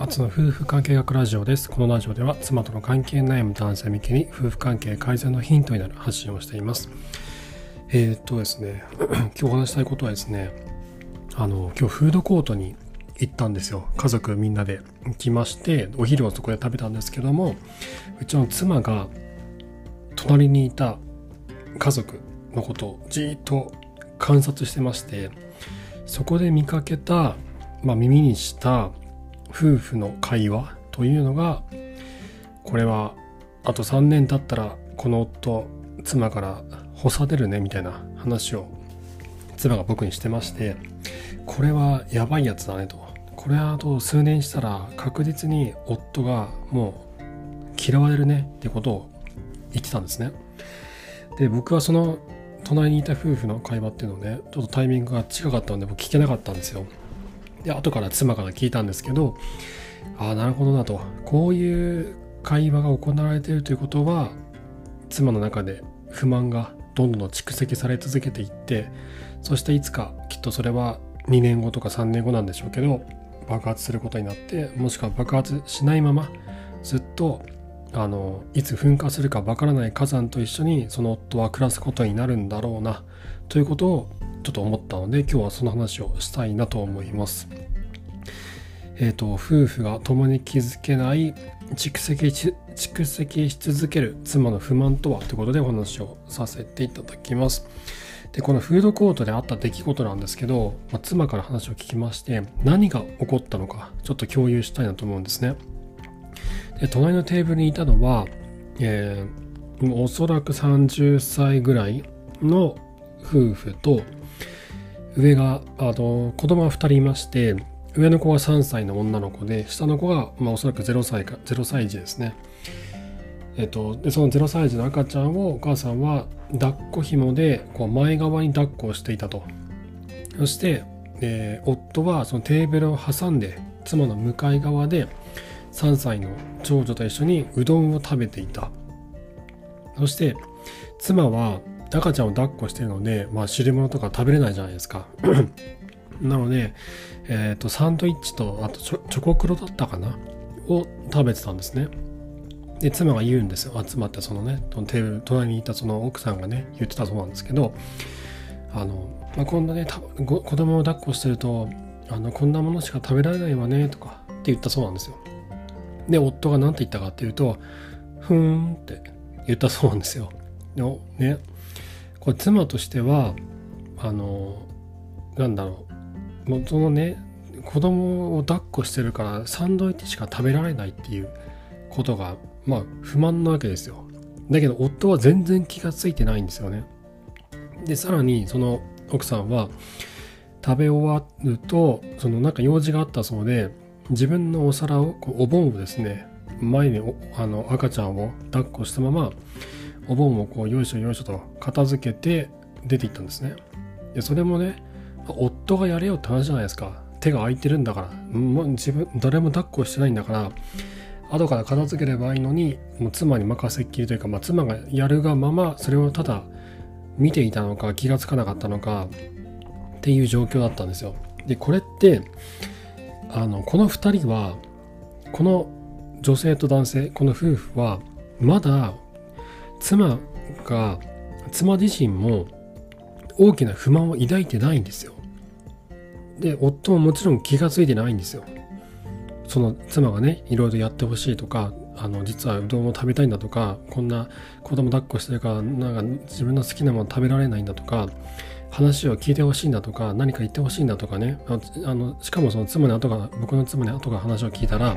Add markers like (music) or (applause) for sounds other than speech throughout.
あつの夫婦関係学ラジオです。このラジオでは妻との関係悩む男性向けに夫婦関係改善のヒントになる発信をしています。えー、っとですね、(clears throat) 今日お話したいことはですね、あの、今日フードコートに行ったんですよ。家族みんなで行きまして、お昼をそこで食べたんですけども、うちの妻が隣にいた家族のことをじーっと観察してまして、そこで見かけた、まあ、耳にした夫婦の会話というのがこれはあと3年経ったらこの夫妻から干されるねみたいな話を妻が僕にしてましてこれはやばいやつだねと。これはあと数年したら確実に夫がもう嫌われるねってことを言ってたんですね。で僕はその隣にいた夫婦の会話っていうのをねちょっとタイミングが近かったので僕聞けなかったんですよ。で後から妻から聞いたんですけどああなるほどなと。こういう会話が行われているということは妻の中で不満がどんどん蓄積され続けていってそしていつかきっとそれは2年後とか3年後なんでしょうけど爆発することになってもしくは爆発しないままずっとあのいつ噴火するかわからない火山と一緒にその夫は暮らすことになるんだろうなということをちょっと思ったので今日はその話をしたいなと思います。えっ、ー、と夫婦が共に気づけない蓄積し蓄積し続ける妻の不満とはということでお話をさせていただきます。でこのフードコートであった出来事なんですけど、まあ、妻から話を聞きまして何が起こったのかちょっと共有したいなと思うんですね。で隣のテーブルにいたのは、えー、おそらく30歳ぐらいの夫婦と上があの子供が2人いまして上の子が3歳の女の子で下の子が、まあ、おそらく0歳か0歳児ですね。えっと、でその0歳児の赤ちゃんをお母さんは抱っこ紐でこう前側に抱っこをしていたと。そして、えー、夫はそのテーブルを挟んで妻の向かい側で3歳の長女と一緒にうどんを食べていた。そして妻は赤ちゃんを抱っこしてるので、まあ、汁物とか食べれないじゃないですか。(clears throat) なので、え、ー、と、サンドイッチと、あとチョコクロだったかな？を食べてたんですね。で、妻が言うんですよ。集まってそのね、テーブル、隣にいたその奥さんがね、言ってたそうなんですけど、あの、まあ、今度ね、子供を抱っこしてると、あの、こんなものしか食べられないわね、とかって言ったそうなんですよ。で、夫が何て言ったかっていうと、ふーんって言ったそうなんですよ。でね、これ妻としてはあのなんだろうもうそのね子供を抱っこしてるからサンドイッチしか食べられないっていうことがまあ不満なわけですよ。だけど夫は全然気がついてないんですよね。でさらにその奥さんは食べ終わるとそのなんか用事があったそうで自分のお皿をこうお盆をですね前にあの赤ちゃんを抱っこしたままお盆をこうよいしょよいしょと片付けて出ていったんですね。でそれもね夫がやれよって話じゃないですか。手が空いてるんだから。もう自分誰も抱っこしてないんだから。後から片付ければいいのにもう妻に任せっきりというか、まあ、妻がやるがままそれをただ見ていたのか気がつかなかったのかっていう状況だったんですよ。でこれってあのこの2人はこの女性と男性この夫婦はまだ妻が妻自身も大きな不満を抱いてないんですよ。で夫ももちろん気が付いてないんですよ。その妻がねいろいろやってほしいとかあの実はうどんを食べたいんだとかこんな子供抱っこしてるからなんか自分の好きなもの食べられないんだとか話を聞いてほしいんだとか何か言ってほしいんだとかね。あのしかもその妻に後から僕の妻に後から話を聞いたら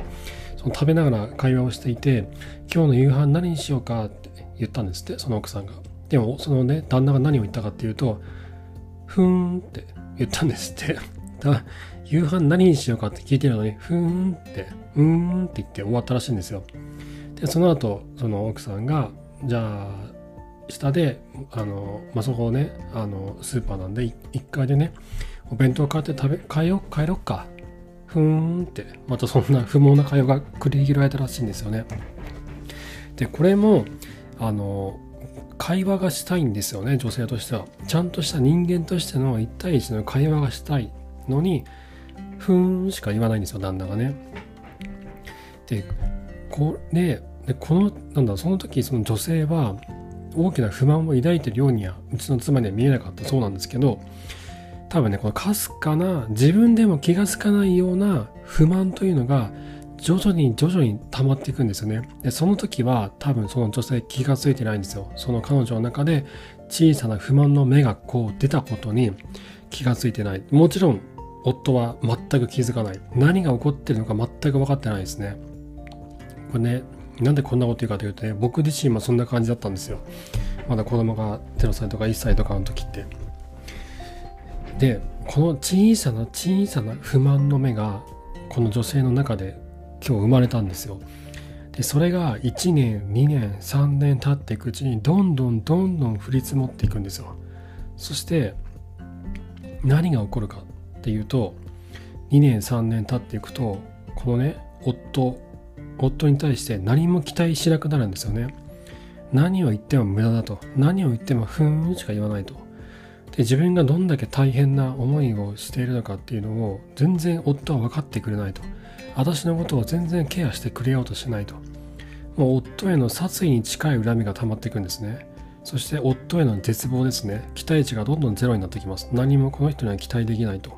その食べながら会話をしていて今日の夕飯何にしようかって言ったんですってその奥さんが。でもそのね旦那が何を言ったかっていうとふーんって言ったんですって。(laughs) だ夕飯何にしようかって聞いてるのにふーんってうーんって言って終わったらしいんですよ。でその後その奥さんがじゃあ下であの、まあ、そこをねあのスーパーなんで1階でねお弁当買って食べ帰よ帰ろっか。ふーんって。またそんな不毛な会話が繰り広げられたらしいんですよね。でこれもあの会話がしたいんですよね女性としては。ちゃんとした人間としての1対1の会話がしたいのにふーんしか言わないんですよ旦那がね。でこれでこのなんだその時その女性は大きな不満を抱いてるようにはうちの妻には見えなかったそうなんですけど多分ねこのかすかな自分でも気が付かないような不満というのが徐々に徐々に溜まっていくんですよね。でその時は多分その女性気が付いてないんですよ。その彼女の中で小さな不満の芽がこう出たことに気が付いてない。もちろん夫は全く気づかない。何が起こってるのか全く分かってないですね。これねなんでこんなこと言うかというとね僕自身もそんな感じだったんですよ。まだ子供が0歳とか1歳とかの時って。でこの小さな小さな不満の目がこの女性の中で今日生まれたんですよ。でそれが1年2年3年経っていくうちにどんどんどんどん降り積もっていくんですよ。そして何が起こるかっていうと2年3年経っていくとこのね夫夫に対して何も期待しなくなるんですよね。何を言っても無駄だと。何を言ってもふーんしか言わないと。で自分がどんだけ大変な思いをしているのかっていうのを全然夫は分かってくれないと。私のことを全然ケアしてくれようとしないと。もう夫への殺意に近い恨みが溜まっていくんですね。そして夫への絶望ですね。期待値がどんどんゼロになってきます。何もこの人には期待できないと。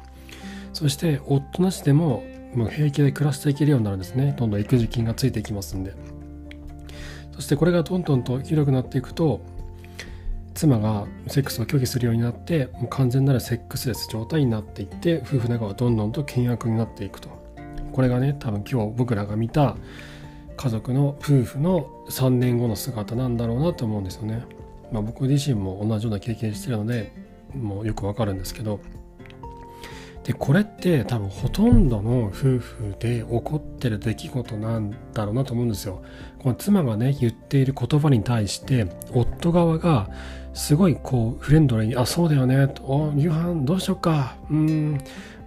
そして夫なしでももう平気で暮らしていけるようになるんですね。どんどん育児金がついていきますんで。そしてこれがどんどんと広くなっていくと妻がセックスを拒否するようになってもう完全なるセックスレス状態になっていって夫婦仲はどんどんと険悪になっていくと。これがね多分今日僕らが見た家族の夫婦の3年後の姿なんだろうなと思うんですよね、まあ、僕自身も同じような経験してるのでもうよくわかるんですけどでこれって多分ほとんどの夫婦で起こってる出来事なんだろうなと思うんですよ。この妻がね言っている言葉に対して夫側がすごいこうフレンドリーに「あそうだよね」と「夕飯どうしよっかうん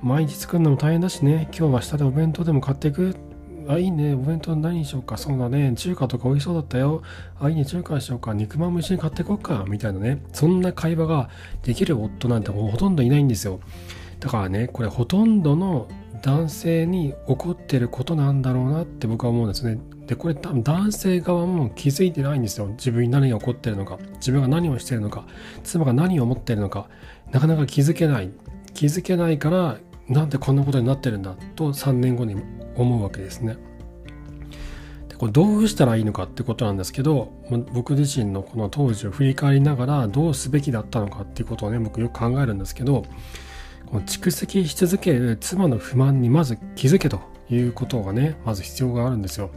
毎日作るのも大変だしね今日は下でお弁当でも買っていく」あ、いいね。お弁当何にしようか。そうだね。中華とか美味しそうだったよ。あ、いいね。中華にしようか。肉まんも一緒に買っていこうか。みたいなね。そんな会話ができる夫なんてもうほとんどいないんですよ。だからねこれほとんどの男性に起こってることなんだろうなって僕は思うんですね。でこれ多分男性側も気づいてないんですよ。自分に何が起こってるのか自分が何をしてるのか妻が何を思ってるのかなかなか気づけない気づけないからなんでこんなことになってるんだと3年後に思うわけですね。でこれどうしたらいいのかってことなんですけど僕自身のこの当時を振り返りながらどうすべきだったのかっていうことをね僕よく考えるんですけどこの蓄積し続ける妻の不満にまず気づけということがねまず必要があるんですよ。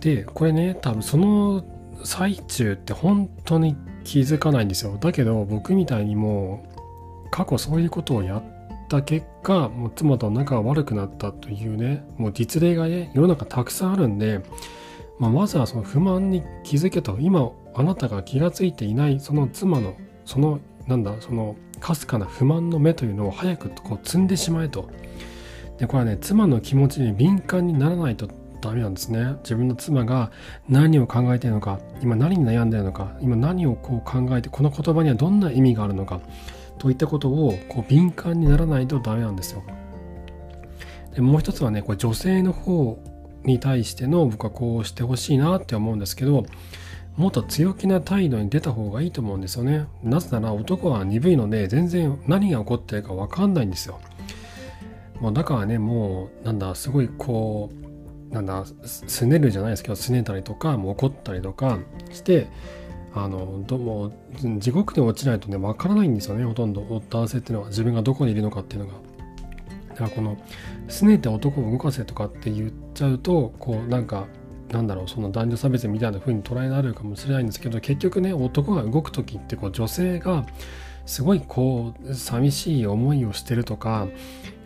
でこれね多分その最中って本当に気づかないんですよ。だけど僕みたいにもう過去そういうことをやった結果もう妻と仲が悪くなったというねもう実例がね世の中たくさんあるんで、まあ、まずはその不満に気づけと。今あなたが気がついていないその妻のそのなんだそのかすかな不満の目というのを早くこう積んでしまえと。でこれはね妻の気持ちに敏感にならないとダメなんですね。自分の妻が何を考えているのか今何に悩んでいるのか今何をこう考えてこの言葉にはどんな意味があるのかといったことをこう敏感にならないとダメなんですよ。でもう一つはねこれ女性の方に対しての僕はこうしてほしいなって思うんですけどもっと強気な態度に出た方がいいと思うんですよね。なぜなら男は鈍いので全然何が起こってるか分かんないんですよ。もうだからね、もうなんだ、すごいこう、なんだ、すねるじゃないですけど、すねたりとか、もう怒ったりとかして、あの、どうも地獄に落ちないとね、分からないんですよね、ほとんど。男性っていうのは自分がどこにいるのかっていうのが。だからこの、すねて男を動かせとかって言っちゃうと、こうなんか、なんだろうその男女差別みたいな風に捉えられるかもしれないんですけど結局ね男が動く時ってこう女性がすごいこう寂しい思いをしてるとか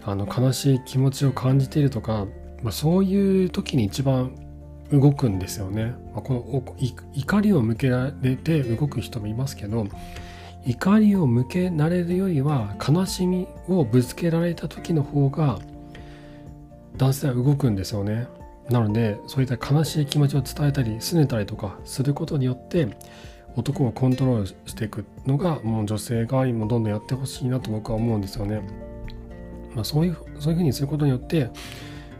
あの悲しい気持ちを感じているとか、まあ、そういう時に一番動くんですよね。まあ、この怒りを向けられて動く人もいますけど怒りを向けられるよりは悲しみをぶつけられた時の方が男性は動くんですよね。なのでそういった悲しい気持ちを伝えたり拗ねたりとかすることによって男をコントロールしていくのがもう女性側にもどんどんやってほしいなと僕は思うんですよね。まあ、そういうそういうふうにすることによって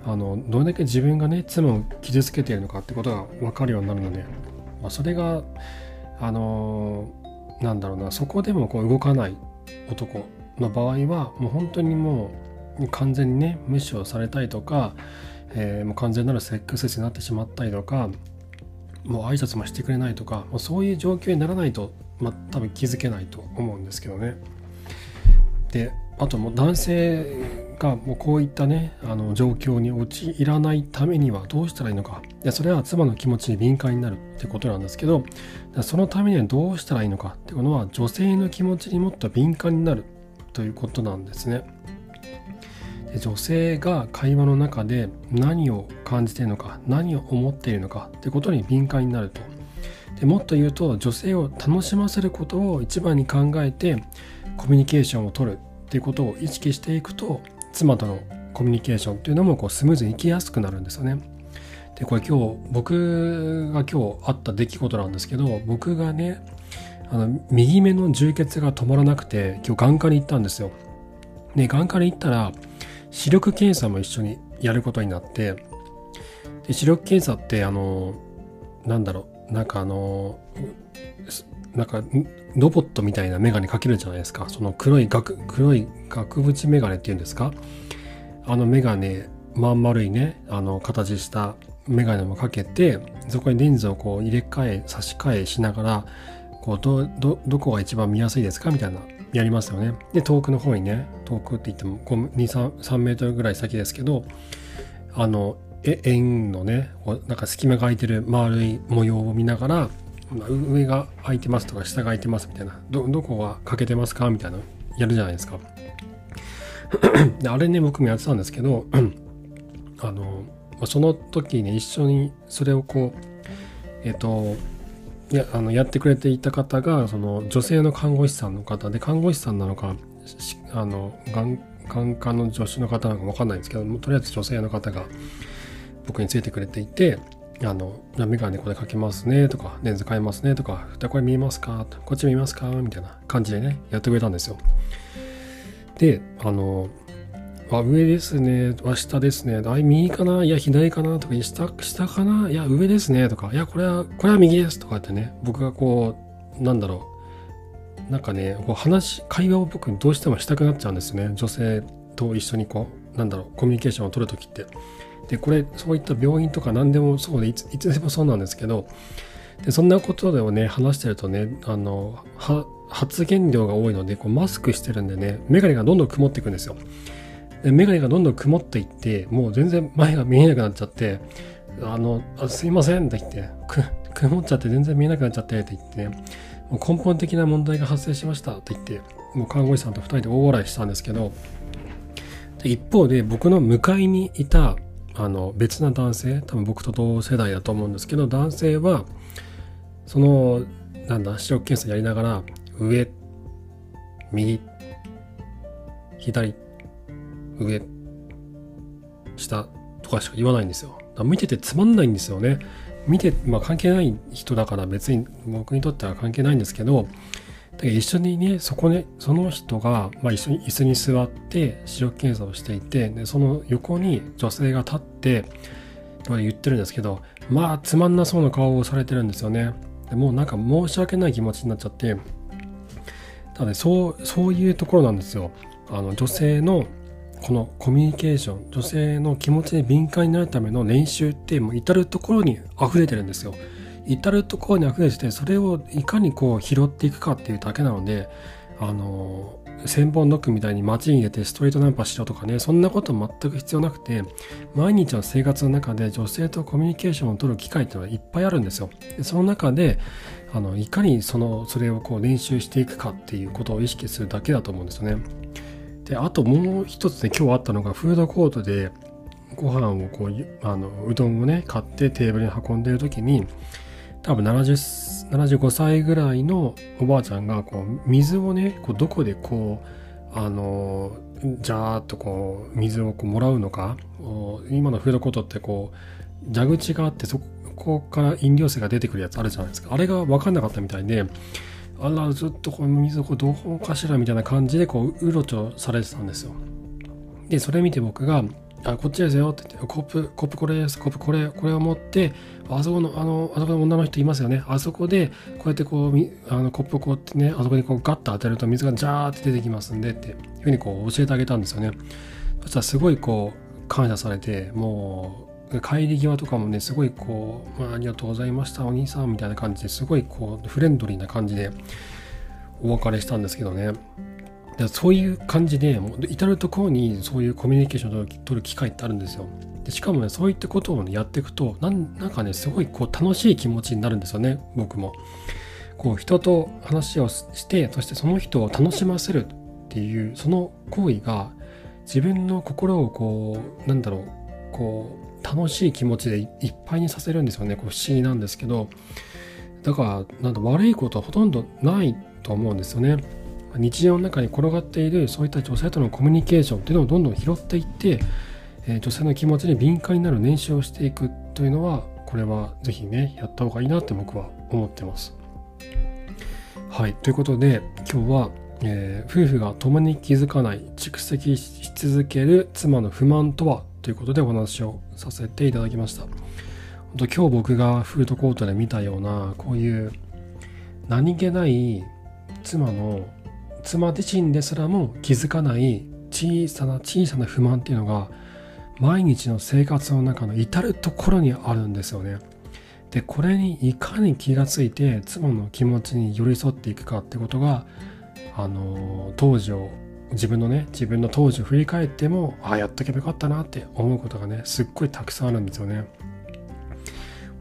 あのどれだけ自分がね妻を傷つけているのかってことが分かるようになるので、まあ、それがあのなんだろうなそこでもこう動かない男の場合はもう本当にもう完全にね無視をされたりとか、えー、もう完全なるセックスになってしまったりとかもう挨拶もしてくれないとかもうそういう状況にならないと、まあ、多分気づけないと思うんですけどね。であともう男性がもうこういったねあの状況に陥らないためにはどうしたらいいのかいやそれは妻の気持ちに敏感になるってことなんですけどそのためにはどうしたらいいのかっていうのは女性の気持ちにもっと敏感になるということなんですね。女性が会話の中で何を感じているのか何を思っているのかってことに敏感になると。でもっと言うと女性を楽しませることを一番に考えてコミュニケーションをとるっていうことを意識していくと妻とのコミュニケーションっていうのもこうスムーズにいきやすくなるんですよね。でこれ今日僕が今日あった出来事なんですけど僕がねあの右目の充血が止まらなくて今日眼科に行ったんですよ。で眼科に行ったら視力検査も一緒にやることになってで視力検査ってあのなんだろうなんかあのなんかロボットみたいなメガネかけるじゃないですか。その黒い額、黒い額縁メガネっていうんですか？あのメガネ、まん丸いね、あの形したメガネもかけて、そこにレンズをこう入れ替え、差し替えしながら、こうど、ど、どこが一番見やすいですか？みたいな、やりますよね。で、遠くの方にね、遠くって言っても2、3, 3メートルぐらい先ですけど、あの、え円のね、なんか隙間が空いてる丸い模様を見ながら、上が空いてますとか下が空いてますみたいなどどこが欠けてますかみたいなやるじゃないですか (clears throat) であれね僕もやってたんですけどあのその時に一緒にそれをこうえっ、とやあのやってくれていた方がその女性の看護師さんの方で看護師さんなのかあの眼眼科の助手の方なのか分かんないんですけどとりあえず女性の方が僕についてくれていてあの、メガネこれかけますねとか、レンズ変えますねとか、これ見えますか？こっち見えますか？みたいな感じでね、やってくれたんですよ。で、あの、あ、上ですね。あ、下ですね。あ、右かな？いや、左かな？とか、下、下かな？いや、上ですね。とか、いや、これは、これは右ですとかってね、僕がこう、なんだろう。なんかね、こう話、会話を僕どうしてもしたくなっちゃうんですよね。女性と一緒にこう、なんだろう、コミュニケーションを取るときって。でこれそういった病院とか何でもそうでいついつでもそうなんですけどでそんなことでをね話してるとねあの発言量が多いのでこうマスクしてるんでね眼鏡がどんどん曇っていくんですよで眼鏡がどんどん曇っていってもう全然前が見えなくなっちゃってあのあすいませんって言って曇っちゃって全然見えなくなっちゃってって言ってもう根本的な問題が発生しましたって言ってもう看護師さんと2人で大笑いしたんですけどで一方で僕の向かいにいたあの別な男性多分僕と同世代だと思うんですけど男性はそのなんだ視力検査やりながら上右左上下とかしか言わないんですよ見ててつまんないんですよね見て、まあ、関係ない人だから別に僕にとっては関係ないんですけどだから一緒にね、そこね、その人が、まあ、一緒に椅子に座って視力検査をしていて、でその横に女性が立って、言ってるんですけど、まあ、つまんなそうな顔をされてるんですよね。でもうなんか申し訳ない気持ちになっちゃって、ただね、そう、そういうところなんですよ。あの、女性のこのコミュニケーション、女性の気持ちに敏感になるための練習って、もう至るところに溢れてるんですよ。至る所に溢れててそれをいかにこう拾っていくかっていうだけなのであの千本ノックみたいに街に出てストリートナンパしろとかねそんなこと全く必要なくて毎日の生活の中で女性とコミュニケーションを取る機会っていうのはいっぱいあるんですよその中であのいかにそのそれをこう練習していくかっていうことを意識するだけだと思うんですよねであともう一つね今日あったのがフードコートでご飯をこうあのうどんをね買ってテーブルに運んでる時に多分70 75歳ぐらいのおばあちゃんがこう水をねこうどこでこうあのジャーっとこう水をこうもらうのか今のフードコートってこう蛇口があってそこから飲料水が出てくるやつあるじゃないですか。あれが分かんなかったみたいであらずっとこの水をこうどうかしらみたいな感じでこううろちょされてたんですよでそれ見て僕があこっちですよって言って、コップ、コップこれです、コップこれ、これを持って、あそこの、あの、あそこの女の人いますよね。あそこで、こうやってこう、あのコップをこうやってね、あそこにこうガッと当てると水がジャーって出てきますんでっていうふうにこう教えてあげたんですよね。そしたらすごいこう、感謝されて、もう、帰り際とかもね、すごいこう、まあ、ありがとうございました、お兄さんみたいな感じですごいこう、フレンドリーな感じでお別れしたんですけどね。でそういう感じで、もう至る所にそういうコミュニケーションを取る機会ってあるんですよ。でしかもね、そういったことを、ね、やっていくとなん、かね、すごいこう楽しい気持ちになるんですよね、僕も。こう人と話をして、そしてその人を楽しませるっていう、その行為が自分の心をこう、なんだろう、こう、楽しい気持ちでいっぱいにさせるんですよね。こう不思議なんですけど、だから、なんだ悪いことはほとんどないと思うんですよね。日常の中に転がっているそういった女性とのコミュニケーションっていうのをどんどん拾っていって、えー、女性の気持ちに敏感になる練習をしていくというのはこれはぜひねやった方がいいなって僕は思ってます。はいということで今日は、えー、夫婦が共に気づかない蓄積し続ける妻の不満とはということでお話をさせていただきました。本当今日僕がフードコートで見たようなこういう何気ない妻の妻自身ですらも気づかない小さな小さな不満っていうのが毎日の生活の中の至る所にあるんですよね。でこれにいかに気がついて妻の気持ちに寄り添っていくかってことがあの当時を自分のね自分の当時を振り返ってもああやっとけばよかったなって思うことがねすっごいたくさんあるんですよね。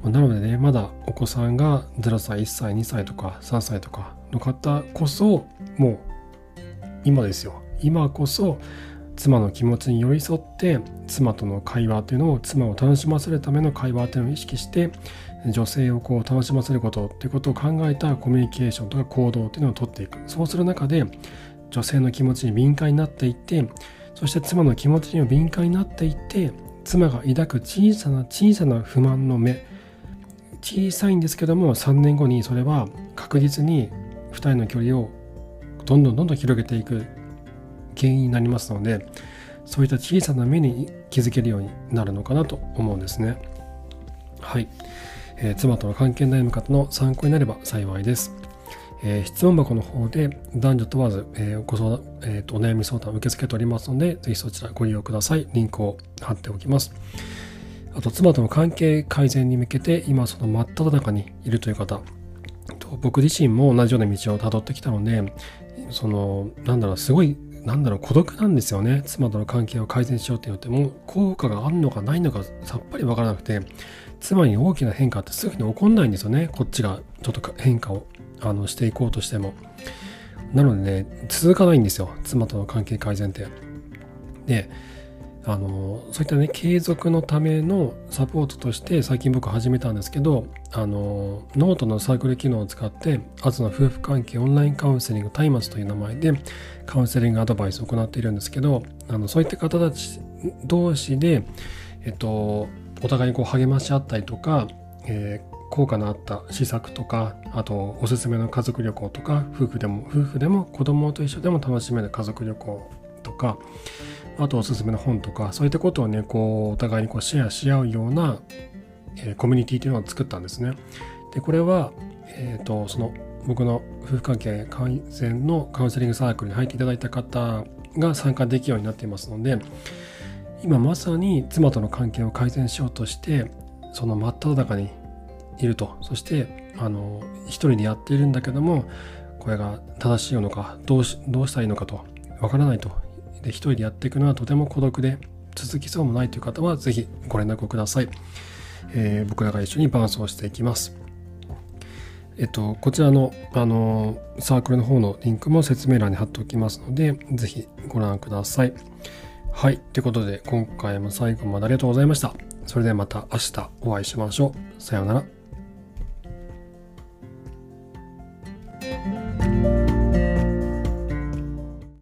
なのでねまだお子さんが0歳1歳2歳とか3歳とかの方こそもう今ですよ。今こそ妻の気持ちに寄り添って妻との会話というのを妻を楽しませるための会話というのを意識して女性をこう楽しませることっていうことを考えたコミュニケーションとか行動っていうのをとっていく。そうする中で女性の気持ちに敏感になっていってそして妻の気持ちにも敏感になっていって妻が抱く小さな小さな不満の目。小さいんですけども3年後にそれは確実に2人の距離をどんどんどんどん広げていく原因になりますのでそういった小さな目に気づけるようになるのかなと思うんですね。はい、えー、妻との関係悩む方の参考になれば幸いです、えー、質問箱の方で男女問わず、えー、ご相談、えーと、お悩み相談を受け付けておりますのでぜひそちらご利用ください。リンクを貼っておきます。あと妻との関係改善に向けて今その真っ只中にいるという方。と僕自身も同じような道をたどってきたのでそのなんだろうすごいなんだろう孤独なんですよね。妻との関係を改善しようって言っても効果があるのかないのかさっぱり分からなくて妻に大きな変化ってすぐに起こんないんですよね。こっちがちょっと変化を。あのしていこうとしても。なのでね続かないんですよ。妻との関係改善って。であのそういったね継続のためのサポートとして最近僕始めたんですけどあのノートのサークル機能を使ってアズの夫婦関係オンラインカウンセリング松明という名前でカウンセリングアドバイスを行っているんですけどあのそういった方たち同士で、えっと、お互いにこう励まし合ったりとか、えー効果のあった施策とかあとおすすめの家族旅行とか夫婦でも夫婦でも子供と一緒でも楽しめる家族旅行とかあとおすすめの本とか、そういったことをね、こう、お互いにこうシェアし合うような、えー、コミュニティというのを作ったんですね。で、これは、えっ、ー、と、その、僕の夫婦関係改善のカウンセリングサークルに入っていただいた方が参加できるようになっていますので、今まさに妻との関係を改善しようとして、その真っ只中にいると。そして、あの、一人でやっているんだけども、これが正しいのか、どうしどうしたらいいのかと、わからないとで一人でやっていくのはとても孤独で続きそうもないという方はぜひご連絡をください、えー、僕らが一緒に伴走していきますえっと、こちらの、あのサークルの方のリンクも説明欄に貼っておきますので、ぜひご覧ください。はい。ということで、今回も最後までありがとうございました。それではまた明日お会いしましょう。さようなら。